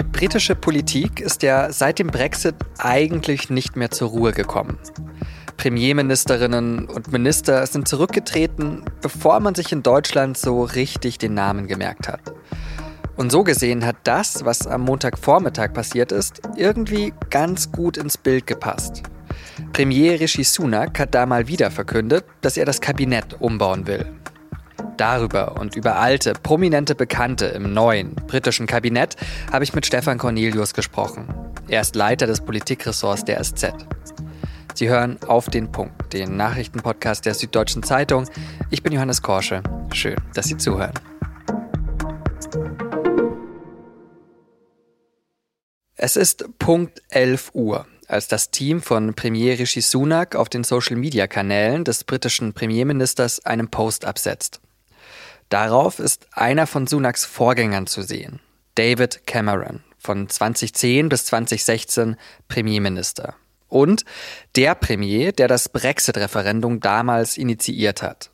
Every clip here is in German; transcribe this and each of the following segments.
Die britische Politik ist ja seit dem Brexit eigentlich nicht mehr zur Ruhe gekommen. Premierministerinnen und Minister sind zurückgetreten, bevor man sich in Deutschland so richtig den Namen gemerkt hat. Und so gesehen hat das, was am Montagvormittag passiert ist, irgendwie ganz gut ins Bild gepasst. Premier Rishi Sunak hat da mal wieder verkündet, dass er das Kabinett umbauen will. Darüber und über alte, prominente Bekannte im neuen britischen Kabinett habe ich mit Stefan Cornelius gesprochen. Er ist Leiter des Politikressorts der SZ. Sie hören auf den Punkt, den Nachrichtenpodcast der Süddeutschen Zeitung. Ich bin Johannes Korsche. Schön, dass Sie zuhören. Es ist Punkt 11 Uhr, als das Team von Premier Rishi Sunak auf den Social-Media-Kanälen des britischen Premierministers einen Post absetzt. Darauf ist einer von Sunaks Vorgängern zu sehen, David Cameron, von 2010 bis 2016 Premierminister. Und der Premier, der das Brexit-Referendum damals initiiert hat.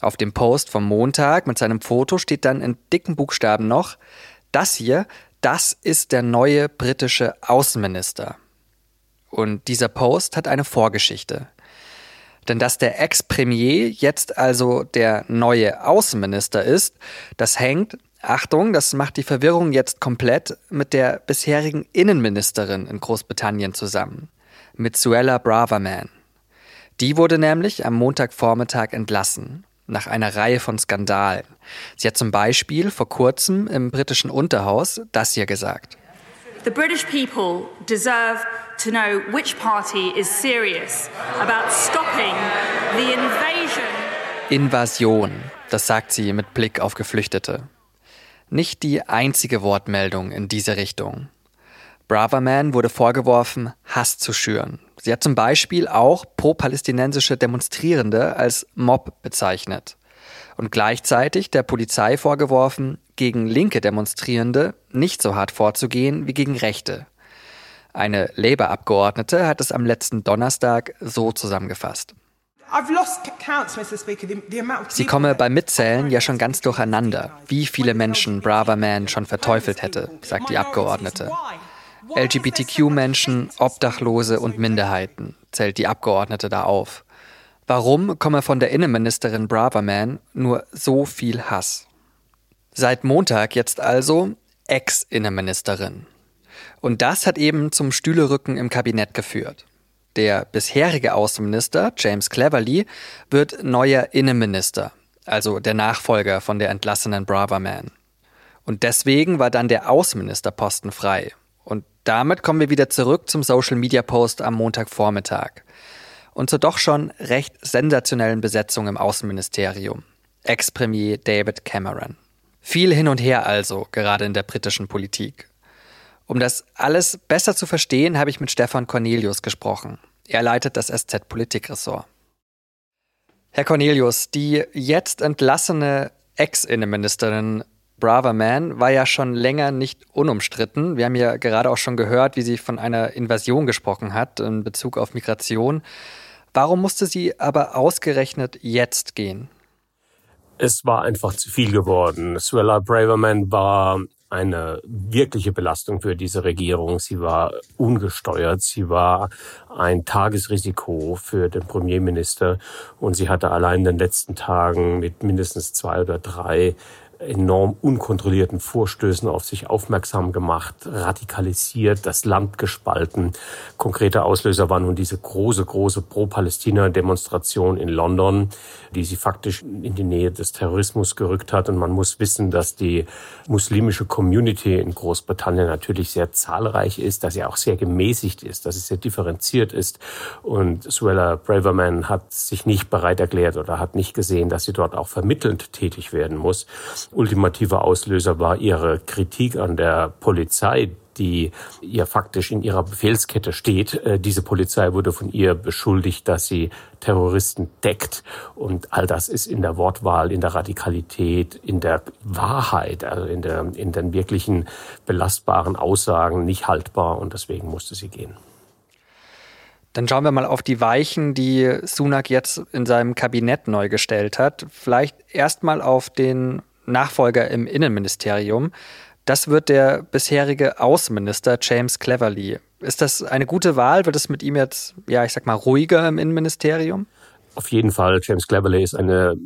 Auf dem Post vom Montag mit seinem Foto steht dann in dicken Buchstaben noch, das hier das ist der neue britische Außenminister. Und dieser Post hat eine Vorgeschichte. Denn dass der Ex-Premier jetzt also der neue Außenminister ist, das hängt, Achtung, das macht die Verwirrung jetzt komplett, mit der bisherigen Innenministerin in Großbritannien zusammen, mit Suella Braverman. Die wurde nämlich am Montagvormittag entlassen nach einer Reihe von Skandalen. Sie hat zum Beispiel vor kurzem im britischen Unterhaus das hier gesagt. The British people deserve to know which party is serious about stopping the invasion. Invasion, das sagt sie mit Blick auf Geflüchtete. Nicht die einzige Wortmeldung in diese Richtung. Braverman wurde vorgeworfen, Hass zu schüren. Sie hat zum Beispiel auch pro-palästinensische Demonstrierende als Mob bezeichnet und gleichzeitig der Polizei vorgeworfen, gegen linke Demonstrierende nicht so hart vorzugehen wie gegen Rechte. Eine Labour-Abgeordnete hat es am letzten Donnerstag so zusammengefasst. Sie komme beim Mitzählen ja schon ganz durcheinander, wie viele Menschen Braverman schon verteufelt hätte, sagt die Abgeordnete. LGBTQ-Menschen, Obdachlose und Minderheiten, zählt die Abgeordnete da auf. Warum komme von der Innenministerin Braverman nur so viel Hass? Seit Montag jetzt also Ex-Innenministerin. Und das hat eben zum Stühlerücken im Kabinett geführt. Der bisherige Außenminister, James Cleverly, wird neuer Innenminister, also der Nachfolger von der entlassenen Braverman. Und deswegen war dann der Außenministerposten frei. Und damit kommen wir wieder zurück zum Social Media Post am Montagvormittag. Und zur doch schon recht sensationellen Besetzung im Außenministerium. Ex-Premier David Cameron. Viel hin und her also, gerade in der britischen Politik. Um das alles besser zu verstehen, habe ich mit Stefan Cornelius gesprochen. Er leitet das SZ-Politikressort. Herr Cornelius, die jetzt entlassene Ex-Innenministerin Braverman war ja schon länger nicht unumstritten. Wir haben ja gerade auch schon gehört, wie sie von einer Invasion gesprochen hat in Bezug auf Migration. Warum musste sie aber ausgerechnet jetzt gehen? Es war einfach zu viel geworden. Suella Braverman war eine wirkliche Belastung für diese Regierung. Sie war ungesteuert, sie war ein Tagesrisiko für den Premierminister und sie hatte allein in den letzten Tagen mit mindestens zwei oder drei enorm unkontrollierten Vorstößen auf sich aufmerksam gemacht, radikalisiert, das Land gespalten. Konkreter Auslöser war nun diese große, große Pro-Palästina-Demonstration in London, die sie faktisch in die Nähe des Terrorismus gerückt hat. Und man muss wissen, dass die muslimische Community in Großbritannien natürlich sehr zahlreich ist, dass sie auch sehr gemäßigt ist, dass sie sehr differenziert ist. Und Suella Braverman hat sich nicht bereit erklärt oder hat nicht gesehen, dass sie dort auch vermittelnd tätig werden muss ultimativer Auslöser war ihre Kritik an der Polizei, die ihr faktisch in ihrer Befehlskette steht. Äh, diese Polizei wurde von ihr beschuldigt, dass sie Terroristen deckt. Und all das ist in der Wortwahl, in der Radikalität, in der Wahrheit, also in, der, in den wirklichen belastbaren Aussagen nicht haltbar. Und deswegen musste sie gehen. Dann schauen wir mal auf die Weichen, die Sunak jetzt in seinem Kabinett neu gestellt hat. Vielleicht erstmal auf den Nachfolger im Innenministerium. Das wird der bisherige Außenminister James Cleverly. Ist das eine gute Wahl? Wird es mit ihm jetzt, ja, ich sag mal, ruhiger im Innenministerium? Auf jeden Fall, James Cleverley ist eine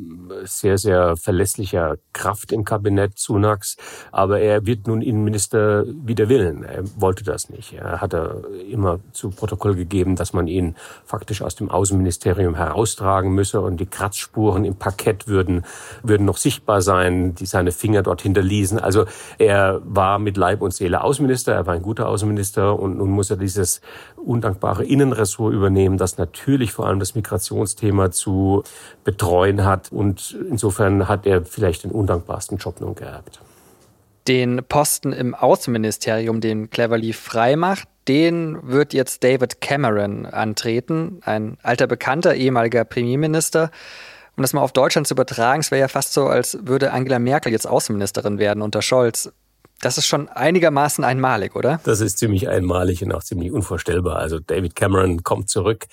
sehr, sehr verlässlicher Kraft im Kabinett Sunaks, aber er wird nun Innenminister wider Willen. Er wollte das nicht. Er hatte immer zu Protokoll gegeben, dass man ihn faktisch aus dem Außenministerium heraustragen müsse und die Kratzspuren im Parkett würden, würden noch sichtbar sein, die seine Finger dort hinterließen. Also er war mit Leib und Seele Außenminister, er war ein guter Außenminister und nun muss er dieses undankbare Innenressort übernehmen, das natürlich vor allem das Migrationsthema Thema zu betreuen hat. Und insofern hat er vielleicht den undankbarsten Job nun geerbt. Den Posten im Außenministerium, den Cleverly frei macht, den wird jetzt David Cameron antreten, ein alter Bekannter, ehemaliger Premierminister. Um das mal auf Deutschland zu übertragen, es wäre ja fast so, als würde Angela Merkel jetzt Außenministerin werden unter Scholz. Das ist schon einigermaßen einmalig, oder? Das ist ziemlich einmalig und auch ziemlich unvorstellbar. Also David Cameron kommt zurück.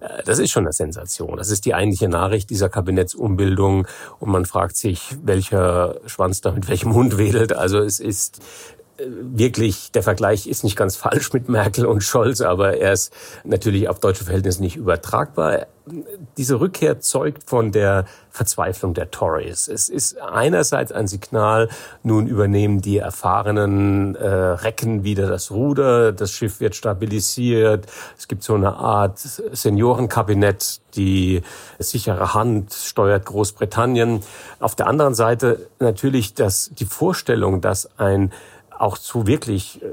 Äh, das ist schon eine Sensation. Das ist die eigentliche Nachricht dieser Kabinettsumbildung. Und man fragt sich, welcher Schwanz da mit welchem Hund wedelt. Also es ist wirklich, der Vergleich ist nicht ganz falsch mit Merkel und Scholz, aber er ist natürlich auf deutsche Verhältnisse nicht übertragbar. Diese Rückkehr zeugt von der Verzweiflung der Tories. Es ist einerseits ein Signal, nun übernehmen die erfahrenen äh, Recken wieder das Ruder, das Schiff wird stabilisiert, es gibt so eine Art Seniorenkabinett, die sichere Hand steuert Großbritannien. Auf der anderen Seite natürlich das, die Vorstellung, dass ein auch zu wirklich äh,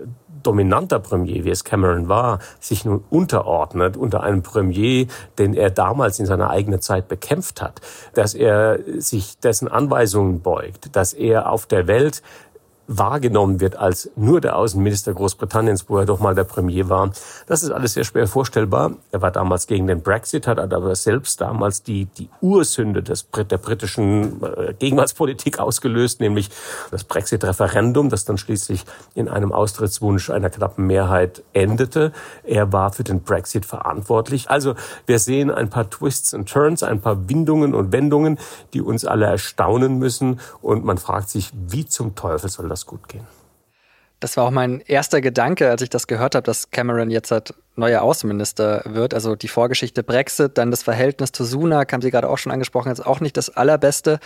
dominanter Premier, wie es Cameron war, sich nun unterordnet unter einem Premier, den er damals in seiner eigenen Zeit bekämpft hat, dass er sich dessen Anweisungen beugt, dass er auf der Welt wahrgenommen wird als nur der Außenminister Großbritanniens, wo er doch mal der Premier war. Das ist alles sehr schwer vorstellbar. Er war damals gegen den Brexit, hat aber selbst damals die, die Ursünde des, der britischen äh, Gegenwartspolitik ausgelöst, nämlich das Brexit-Referendum, das dann schließlich in einem Austrittswunsch einer knappen Mehrheit endete. Er war für den Brexit verantwortlich. Also wir sehen ein paar Twists and Turns, ein paar Windungen und Wendungen, die uns alle erstaunen müssen. Und man fragt sich, wie zum Teufel soll das das gut gehen. Das war auch mein erster Gedanke, als ich das gehört habe, dass Cameron jetzt halt neuer Außenminister wird. Also die Vorgeschichte Brexit, dann das Verhältnis zu Sunak, haben Sie gerade auch schon angesprochen, ist auch nicht das allerbeste.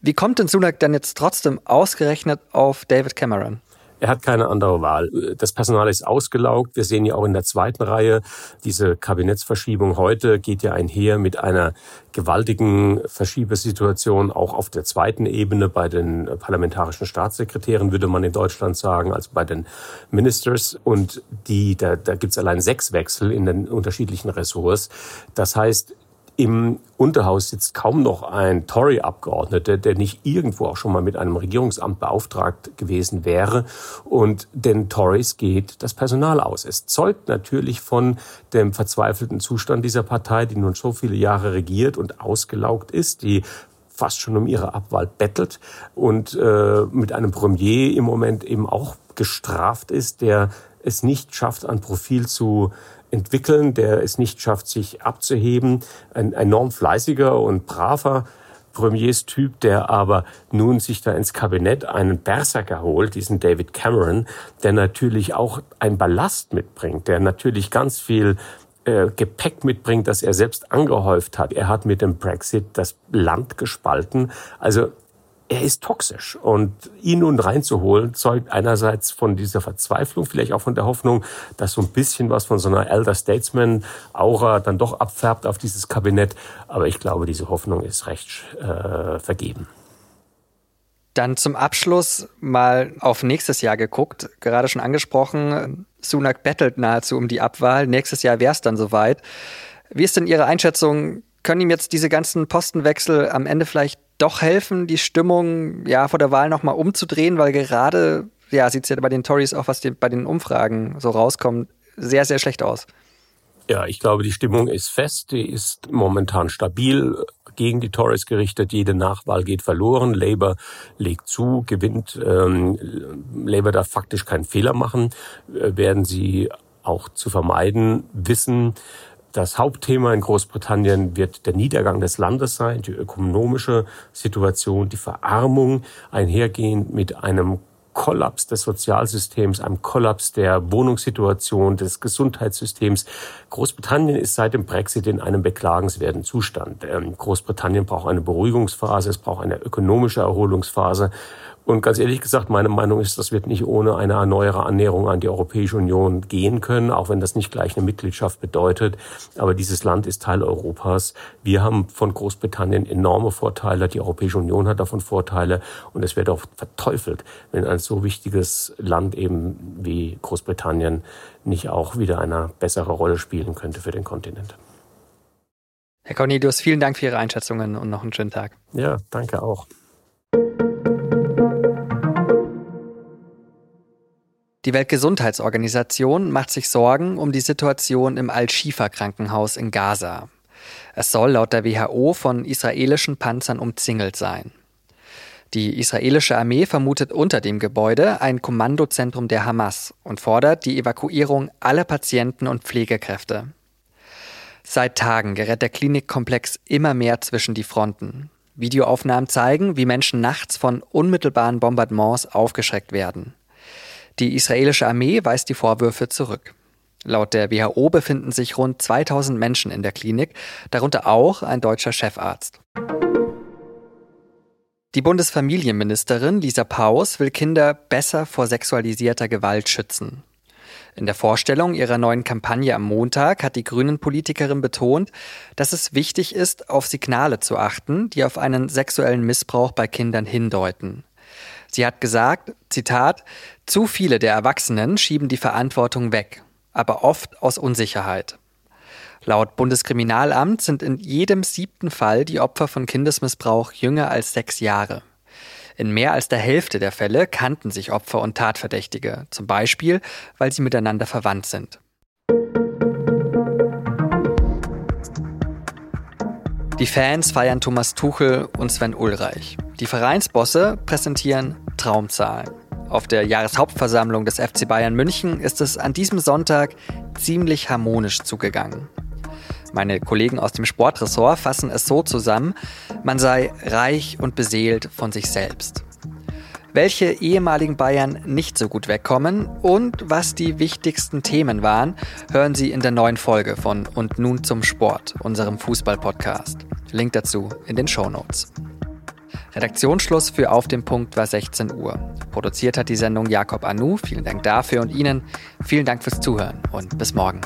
Wie kommt denn Sunak dann jetzt trotzdem ausgerechnet auf David Cameron? Er hat keine andere Wahl. Das Personal ist ausgelaugt. Wir sehen ja auch in der zweiten Reihe, diese Kabinettsverschiebung heute geht ja einher mit einer gewaltigen Verschiebesituation auch auf der zweiten Ebene bei den parlamentarischen Staatssekretären, würde man in Deutschland sagen, also bei den Ministers. Und die, da, da gibt es allein sechs Wechsel in den unterschiedlichen Ressorts. Das heißt, im Unterhaus sitzt kaum noch ein Tory-Abgeordneter, der nicht irgendwo auch schon mal mit einem Regierungsamt beauftragt gewesen wäre. Und den Tories geht das Personal aus. Es zeugt natürlich von dem verzweifelten Zustand dieser Partei, die nun so viele Jahre regiert und ausgelaugt ist, die fast schon um ihre Abwahl bettelt und äh, mit einem Premier im Moment eben auch gestraft ist, der es nicht schafft, ein Profil zu entwickeln, der es nicht schafft, sich abzuheben. Ein enorm fleißiger und braver Premierstyp, der aber nun sich da ins Kabinett einen Berserker holt, diesen David Cameron, der natürlich auch ein Ballast mitbringt, der natürlich ganz viel äh, Gepäck mitbringt, das er selbst angehäuft hat. Er hat mit dem Brexit das Land gespalten. Also er ist toxisch. Und ihn nun reinzuholen, zeugt einerseits von dieser Verzweiflung, vielleicht auch von der Hoffnung, dass so ein bisschen was von so einer Elder Statesman-Aura dann doch abfärbt auf dieses Kabinett. Aber ich glaube, diese Hoffnung ist recht äh, vergeben. Dann zum Abschluss mal auf nächstes Jahr geguckt. Gerade schon angesprochen, Sunak bettelt nahezu um die Abwahl. Nächstes Jahr wäre es dann soweit. Wie ist denn Ihre Einschätzung? Können ihm jetzt diese ganzen Postenwechsel am Ende vielleicht doch helfen, die Stimmung ja vor der Wahl nochmal umzudrehen, weil gerade ja, sieht es ja bei den Tories auch, was die, bei den Umfragen so rauskommt, sehr, sehr schlecht aus. Ja, ich glaube, die Stimmung ist fest, die ist momentan stabil gegen die Tories gerichtet. Jede Nachwahl geht verloren. Labour legt zu, gewinnt. Ähm, Labour darf faktisch keinen Fehler machen, äh, werden sie auch zu vermeiden wissen. Das Hauptthema in Großbritannien wird der Niedergang des Landes sein, die ökonomische Situation, die Verarmung einhergehend mit einem Kollaps des Sozialsystems, einem Kollaps der Wohnungssituation, des Gesundheitssystems. Großbritannien ist seit dem Brexit in einem beklagenswerten Zustand. Ähm, Großbritannien braucht eine Beruhigungsphase, es braucht eine ökonomische Erholungsphase. Und ganz ehrlich gesagt, meine Meinung ist, das wird nicht ohne eine erneuere Annäherung an die Europäische Union gehen können, auch wenn das nicht gleich eine Mitgliedschaft bedeutet. Aber dieses Land ist Teil Europas. Wir haben von Großbritannien enorme Vorteile. Die Europäische Union hat davon Vorteile. Und es wird auch verteufelt, wenn ein so wichtiges Land eben wie Großbritannien nicht auch wieder eine bessere Rolle spielen könnte für den Kontinent. Herr Cornelius, vielen Dank für Ihre Einschätzungen und noch einen schönen Tag. Ja, danke auch. Die Weltgesundheitsorganisation macht sich Sorgen um die Situation im Al-Shifa-Krankenhaus in Gaza. Es soll laut der WHO von israelischen Panzern umzingelt sein. Die israelische Armee vermutet unter dem Gebäude ein Kommandozentrum der Hamas und fordert die Evakuierung aller Patienten und Pflegekräfte. Seit Tagen gerät der Klinikkomplex immer mehr zwischen die Fronten. Videoaufnahmen zeigen, wie Menschen nachts von unmittelbaren Bombardements aufgeschreckt werden. Die israelische Armee weist die Vorwürfe zurück. Laut der WHO befinden sich rund 2000 Menschen in der Klinik, darunter auch ein deutscher Chefarzt. Die Bundesfamilienministerin Lisa Paus will Kinder besser vor sexualisierter Gewalt schützen. In der Vorstellung ihrer neuen Kampagne am Montag hat die Grünen-Politikerin betont, dass es wichtig ist, auf Signale zu achten, die auf einen sexuellen Missbrauch bei Kindern hindeuten. Sie hat gesagt, Zitat, zu viele der Erwachsenen schieben die Verantwortung weg, aber oft aus Unsicherheit. Laut Bundeskriminalamt sind in jedem siebten Fall die Opfer von Kindesmissbrauch jünger als sechs Jahre. In mehr als der Hälfte der Fälle kannten sich Opfer und Tatverdächtige, zum Beispiel, weil sie miteinander verwandt sind. Die Fans feiern Thomas Tuchel und Sven Ulreich. Die Vereinsbosse präsentieren Traumzahlen. Auf der Jahreshauptversammlung des FC Bayern München ist es an diesem Sonntag ziemlich harmonisch zugegangen. Meine Kollegen aus dem Sportressort fassen es so zusammen, man sei reich und beseelt von sich selbst. Welche ehemaligen Bayern nicht so gut wegkommen und was die wichtigsten Themen waren, hören Sie in der neuen Folge von Und nun zum Sport, unserem Fußball-Podcast. Link dazu in den Show Notes. Redaktionsschluss für Auf dem Punkt war 16 Uhr. Produziert hat die Sendung Jakob Anu. Vielen Dank dafür und Ihnen. Vielen Dank fürs Zuhören und bis morgen.